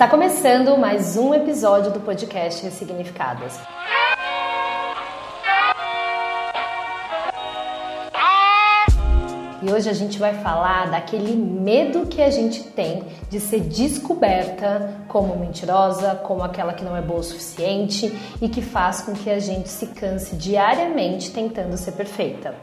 Está começando mais um episódio do podcast Ressignificadas. E hoje a gente vai falar daquele medo que a gente tem de ser descoberta como mentirosa, como aquela que não é boa o suficiente e que faz com que a gente se canse diariamente tentando ser perfeita.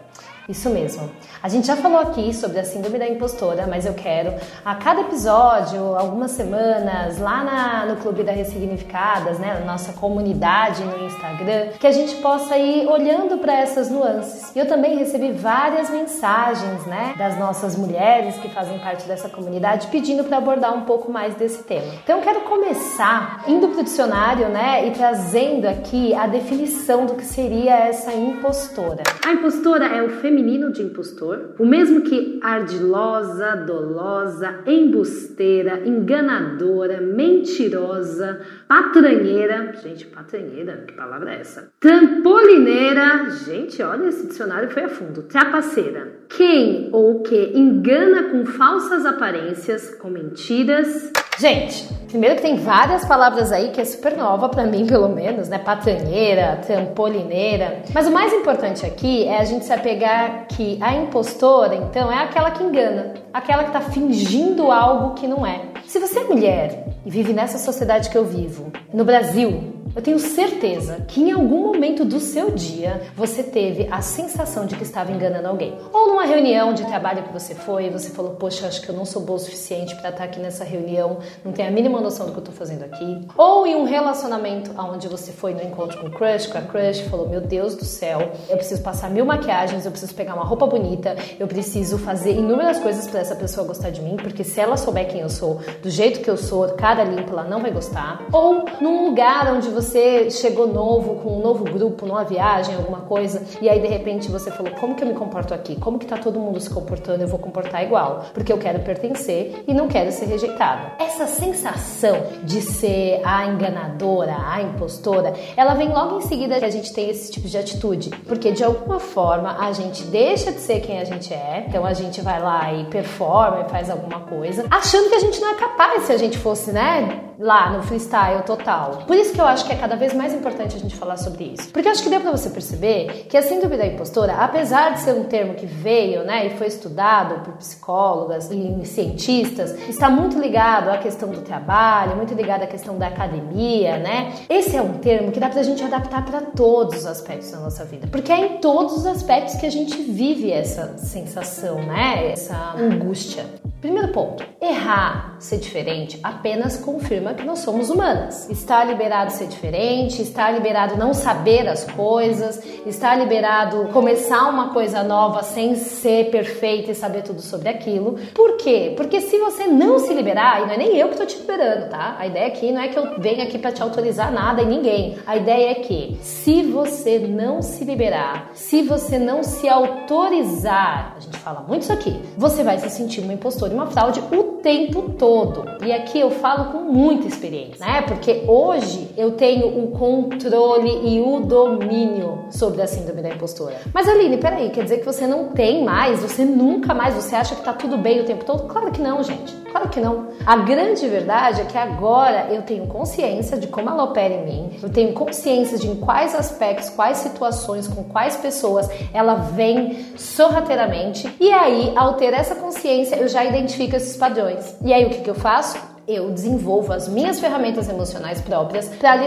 Isso mesmo. A gente já falou aqui sobre a síndrome da impostora, mas eu quero a cada episódio, algumas semanas, lá na, no Clube da Ressignificadas, né, na nossa comunidade no Instagram, que a gente possa ir olhando para essas nuances. Eu também recebi várias mensagens, né, das nossas mulheres que fazem parte dessa comunidade pedindo para abordar um pouco mais desse tema. Então eu quero começar indo para o dicionário, né, e trazendo aqui a definição do que seria essa impostora. A impostora é o feminino feminino de impostor, o mesmo que ardilosa, dolosa, embusteira, enganadora, mentirosa, patranheira, gente, patranheira, que palavra é essa? Trampolineira, gente, olha, esse dicionário foi a fundo, trapaceira. Quem ou que engana com falsas aparências, com mentiras, Gente, primeiro que tem várias palavras aí que é super nova para mim, pelo menos, né? Patranheira, trampolineira. Mas o mais importante aqui é a gente se apegar que a impostora, então, é aquela que engana, aquela que tá fingindo algo que não é. Se você é mulher e vive nessa sociedade que eu vivo, no Brasil, eu tenho certeza que em algum momento do seu dia você teve a sensação de que estava enganando alguém. Ou numa reunião de trabalho que você foi você falou: Poxa, acho que eu não sou boa o suficiente para estar aqui nessa reunião, não tenho a mínima noção do que eu estou fazendo aqui. Ou em um relacionamento onde você foi no encontro com o crush, com a crush, falou: Meu Deus do céu, eu preciso passar mil maquiagens, eu preciso pegar uma roupa bonita, eu preciso fazer inúmeras coisas para essa pessoa gostar de mim, porque se ela souber quem eu sou, do jeito que eu sou, cara limpa, ela não vai gostar. Ou num lugar onde você você chegou novo, com um novo grupo, numa viagem, alguma coisa, e aí de repente você falou: como que eu me comporto aqui? Como que tá todo mundo se comportando? Eu vou comportar igual, porque eu quero pertencer e não quero ser rejeitada. Essa sensação de ser a enganadora, a impostora, ela vem logo em seguida que a gente tem esse tipo de atitude, porque de alguma forma a gente deixa de ser quem a gente é, então a gente vai lá e performa e faz alguma coisa, achando que a gente não é capaz se a gente fosse, né, lá no freestyle total. Por isso que eu acho que é cada vez mais importante a gente falar sobre isso. Porque eu acho que deu para você perceber que a síndrome da impostora, apesar de ser um termo que veio, né, e foi estudado por psicólogas e cientistas, está muito ligado à questão do trabalho, muito ligado à questão da academia, né? Esse é um termo que dá pra gente adaptar para todos os aspectos da nossa vida, porque é em todos os aspectos que a gente vive essa sensação, né? Essa angústia. Primeiro ponto: errar, ser diferente, apenas confirma que nós somos humanas. Está liberado ser diferente, está liberado não saber as coisas, está liberado começar uma coisa nova sem ser perfeita e saber tudo sobre aquilo. Por quê? Porque se você não se liberar, e não é nem eu que estou te liberando, tá? A ideia aqui não é que eu venha aqui para te autorizar nada e ninguém. A ideia é que se você não se liberar, se você não se autorizar, a gente fala muito isso aqui, você vai se sentir uma impostora de uma fraude o tempo todo. E aqui eu falo com muita experiência, né? Porque hoje eu tenho o controle e o domínio sobre a síndrome da impostora. Mas Aline, peraí, quer dizer que você não tem mais, você nunca mais, você acha que tá tudo bem o tempo todo? Claro que não, gente. Claro que não. A grande verdade é que agora eu tenho consciência de como ela opera em mim, eu tenho consciência de em quais aspectos, quais situações, com quais pessoas ela vem sorrateiramente. E aí, ao ter essa consciência, eu já identifico esses padrões. E aí, o que, que eu faço? eu desenvolvo as minhas ferramentas emocionais próprias para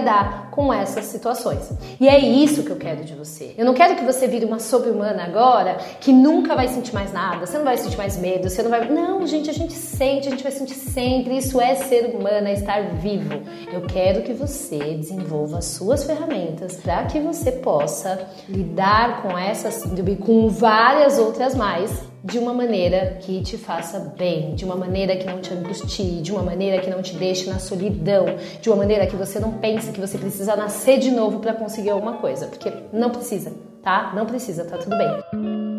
com essas situações. E é isso que eu quero de você. Eu não quero que você vire uma sobre-humana agora que nunca vai sentir mais nada, você não vai sentir mais medo, você não vai. Não, gente, a gente sente, a gente vai sentir sempre. Isso é ser humano, é estar vivo. Eu quero que você desenvolva as suas ferramentas para que você possa lidar com essa síndrome, com várias outras mais de uma maneira que te faça bem, de uma maneira que não te angustie, de uma maneira que não te deixe na solidão, de uma maneira que você não pense que você precisa precisa nascer de novo para conseguir alguma coisa, porque não precisa, tá? Não precisa, tá tudo bem.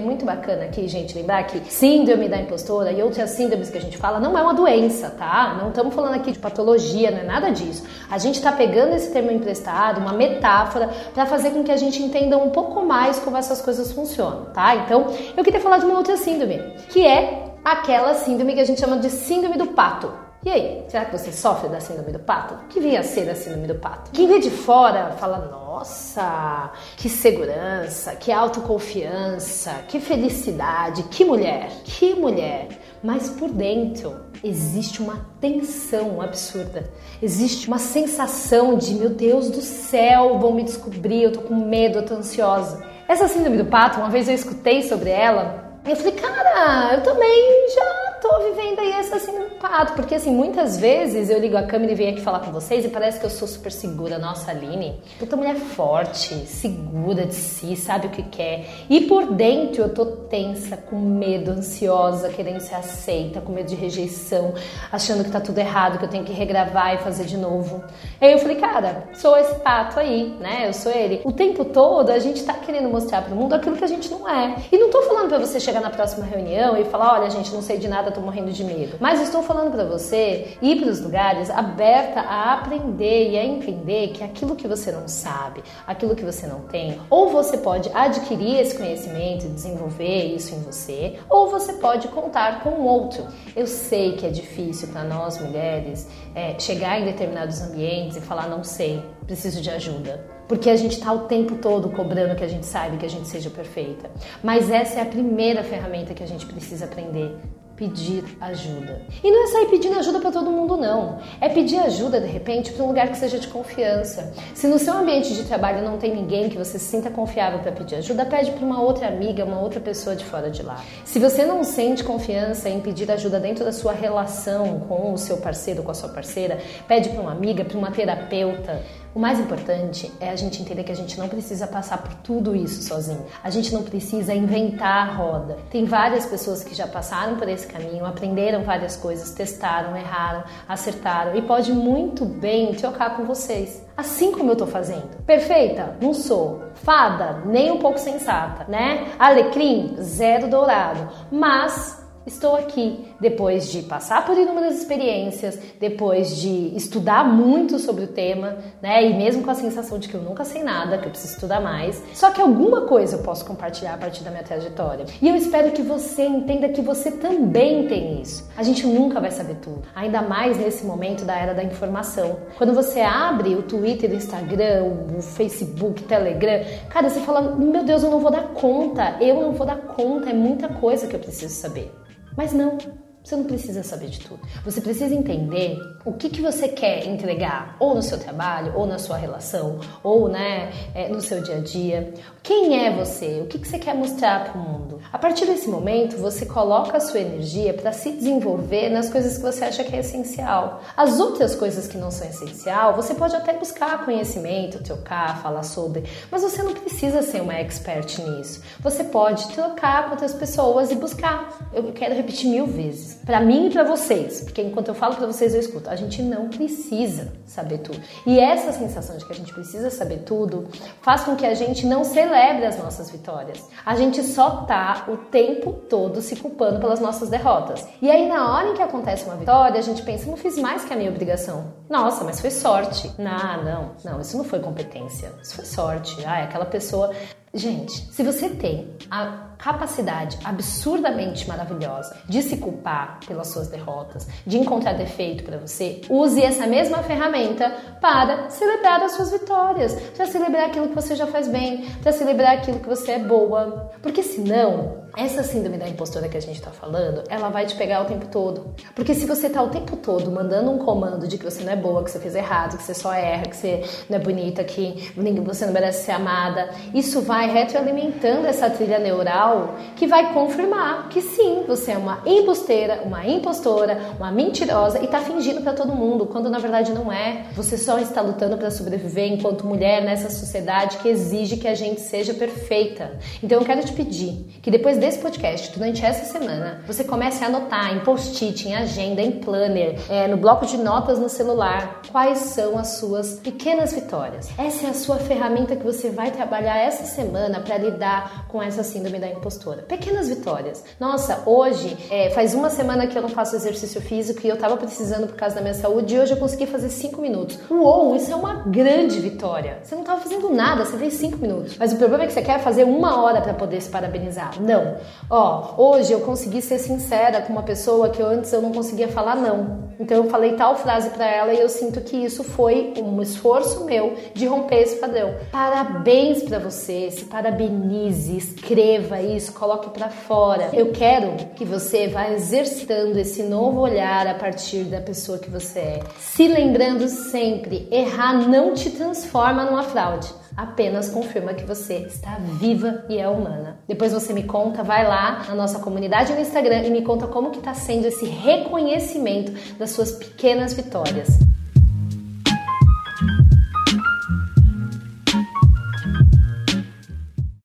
É muito bacana aqui, gente, lembrar que síndrome da impostora e outras síndromes que a gente fala não é uma doença, tá? Não estamos falando aqui de patologia, não é nada disso. A gente está pegando esse termo emprestado, uma metáfora, para fazer com que a gente entenda um pouco mais como essas coisas funcionam, tá? Então, eu queria falar de uma outra síndrome, que é aquela síndrome que a gente chama de síndrome do pato. E aí, será que você sofre da síndrome do pato? O que vinha a ser a síndrome do pato? Quem vê de fora fala, nossa, que segurança, que autoconfiança, que felicidade, que mulher, que mulher. Mas por dentro existe uma tensão absurda. Existe uma sensação de, meu Deus do céu, vão me descobrir, eu tô com medo, eu tô ansiosa. Essa síndrome do pato, uma vez eu escutei sobre ela, eu falei, cara, eu também já tô vivendo aí essa assim pato, porque assim, muitas vezes eu ligo a câmera e venho aqui falar com vocês e parece que eu sou super segura. Nossa, Aline, puta mulher forte, segura de si, sabe o que quer. E por dentro eu tô tensa, com medo, ansiosa, querendo ser aceita, com medo de rejeição, achando que tá tudo errado, que eu tenho que regravar e fazer de novo. Aí eu falei, cara, sou esse pato aí, né? Eu sou ele. O tempo todo a gente tá querendo mostrar pro mundo aquilo que a gente não é. E não tô falando para você chegar na próxima reunião e falar, olha, gente, não sei de nada, tô morrendo de medo. Mas estou falando para você ir para os lugares aberta a aprender e a entender que aquilo que você não sabe, aquilo que você não tem, ou você pode adquirir esse conhecimento e desenvolver isso em você, ou você pode contar com o outro. Eu sei que é difícil para nós mulheres é, chegar em determinados ambientes e falar não sei, preciso de ajuda porque a gente está o tempo todo cobrando que a gente saiba que a gente seja perfeita. Mas essa é a primeira ferramenta que a gente precisa aprender pedir ajuda. E não é sair pedindo ajuda para todo mundo, não. É pedir ajuda, de repente, para um lugar que seja de confiança. Se no seu ambiente de trabalho não tem ninguém que você se sinta confiável para pedir ajuda, pede para uma outra amiga, uma outra pessoa de fora de lá. Se você não sente confiança em pedir ajuda dentro da sua relação com o seu parceiro, com a sua parceira, pede para uma amiga, para uma terapeuta. O mais importante é a gente entender que a gente não precisa passar por tudo isso sozinho. A gente não precisa inventar a roda. Tem várias pessoas que já passaram por esse caminho, aprenderam várias coisas, testaram, erraram, acertaram e pode muito bem trocar com vocês. Assim como eu tô fazendo. Perfeita? Não sou. Fada? Nem um pouco sensata, né? Alecrim? Zero dourado. Mas Estou aqui depois de passar por inúmeras experiências, depois de estudar muito sobre o tema, né? E mesmo com a sensação de que eu nunca sei nada, que eu preciso estudar mais. Só que alguma coisa eu posso compartilhar a partir da minha trajetória. E eu espero que você entenda que você também tem isso. A gente nunca vai saber tudo, ainda mais nesse momento da era da informação. Quando você abre o Twitter, o Instagram, o Facebook, o Telegram, cara, você fala: "Meu Deus, eu não vou dar conta. Eu não vou dar conta, é muita coisa que eu preciso saber". Mas não, você não precisa saber de tudo. Você precisa entender o que, que você quer entregar, ou no seu trabalho, ou na sua relação, ou né, é, no seu dia a dia. Quem é você? O que, que você quer mostrar para o mundo? A partir desse momento, você coloca a sua energia para se desenvolver nas coisas que você acha que é essencial. As outras coisas que não são essencial, você pode até buscar conhecimento, trocar, falar sobre, mas você não precisa ser uma expert nisso. Você pode trocar com outras pessoas e buscar. Eu quero repetir mil vezes para mim e para vocês, porque enquanto eu falo para vocês eu escuto. A gente não precisa saber tudo. E essa sensação de que a gente precisa saber tudo faz com que a gente não celebre as nossas vitórias. A gente só tá o tempo todo se culpando pelas nossas derrotas. E aí na hora em que acontece uma vitória, a gente pensa, não fiz mais que a minha obrigação. Nossa, mas foi sorte. Não, não, não, isso não foi competência. Isso foi sorte. Ah, aquela pessoa Gente, se você tem a capacidade absurdamente maravilhosa de se culpar pelas suas derrotas, de encontrar defeito para você, use essa mesma ferramenta para celebrar as suas vitórias, para celebrar aquilo que você já faz bem, para celebrar aquilo que você é boa. Porque senão, essa síndrome da impostora que a gente está falando, ela vai te pegar o tempo todo. Porque se você tá o tempo todo mandando um comando de que você não é boa, que você fez errado, que você só erra, que você não é bonita, que você não merece ser amada, isso vai retroalimentando essa trilha neural real que vai confirmar que sim, você é uma embusteira, uma impostora, uma mentirosa e tá fingindo para todo mundo, quando na verdade não é. Você só está lutando para sobreviver enquanto mulher nessa sociedade que exige que a gente seja perfeita. Então eu quero te pedir que depois desse podcast, durante essa semana, você comece a anotar em post-it, em agenda, em planner, é, no bloco de notas no celular, quais são as suas pequenas vitórias. Essa é a sua ferramenta que você vai trabalhar essa semana para lidar com essa síndrome da impostora. Pequenas vitórias. Nossa, hoje é, faz uma semana que eu não faço exercício físico e eu tava precisando por causa da minha saúde e hoje eu consegui fazer 5 minutos. Uou, isso é uma grande vitória. Você não tava fazendo nada, você fez 5 minutos. Mas o problema é que você quer fazer uma hora para poder se parabenizar. Não. Ó, hoje eu consegui ser sincera com uma pessoa que eu, antes eu não conseguia falar não. Então eu falei tal frase para ela e eu sinto que isso foi um esforço meu de romper esse padrão. Parabéns para você, se parabenize, escreva isso, coloque para fora. Eu quero que você vá exercitando esse novo olhar a partir da pessoa que você é. Se lembrando sempre, errar não te transforma numa fraude apenas confirma que você está viva e é humana. Depois você me conta, vai lá na nossa comunidade no Instagram e me conta como que está sendo esse reconhecimento das suas pequenas vitórias.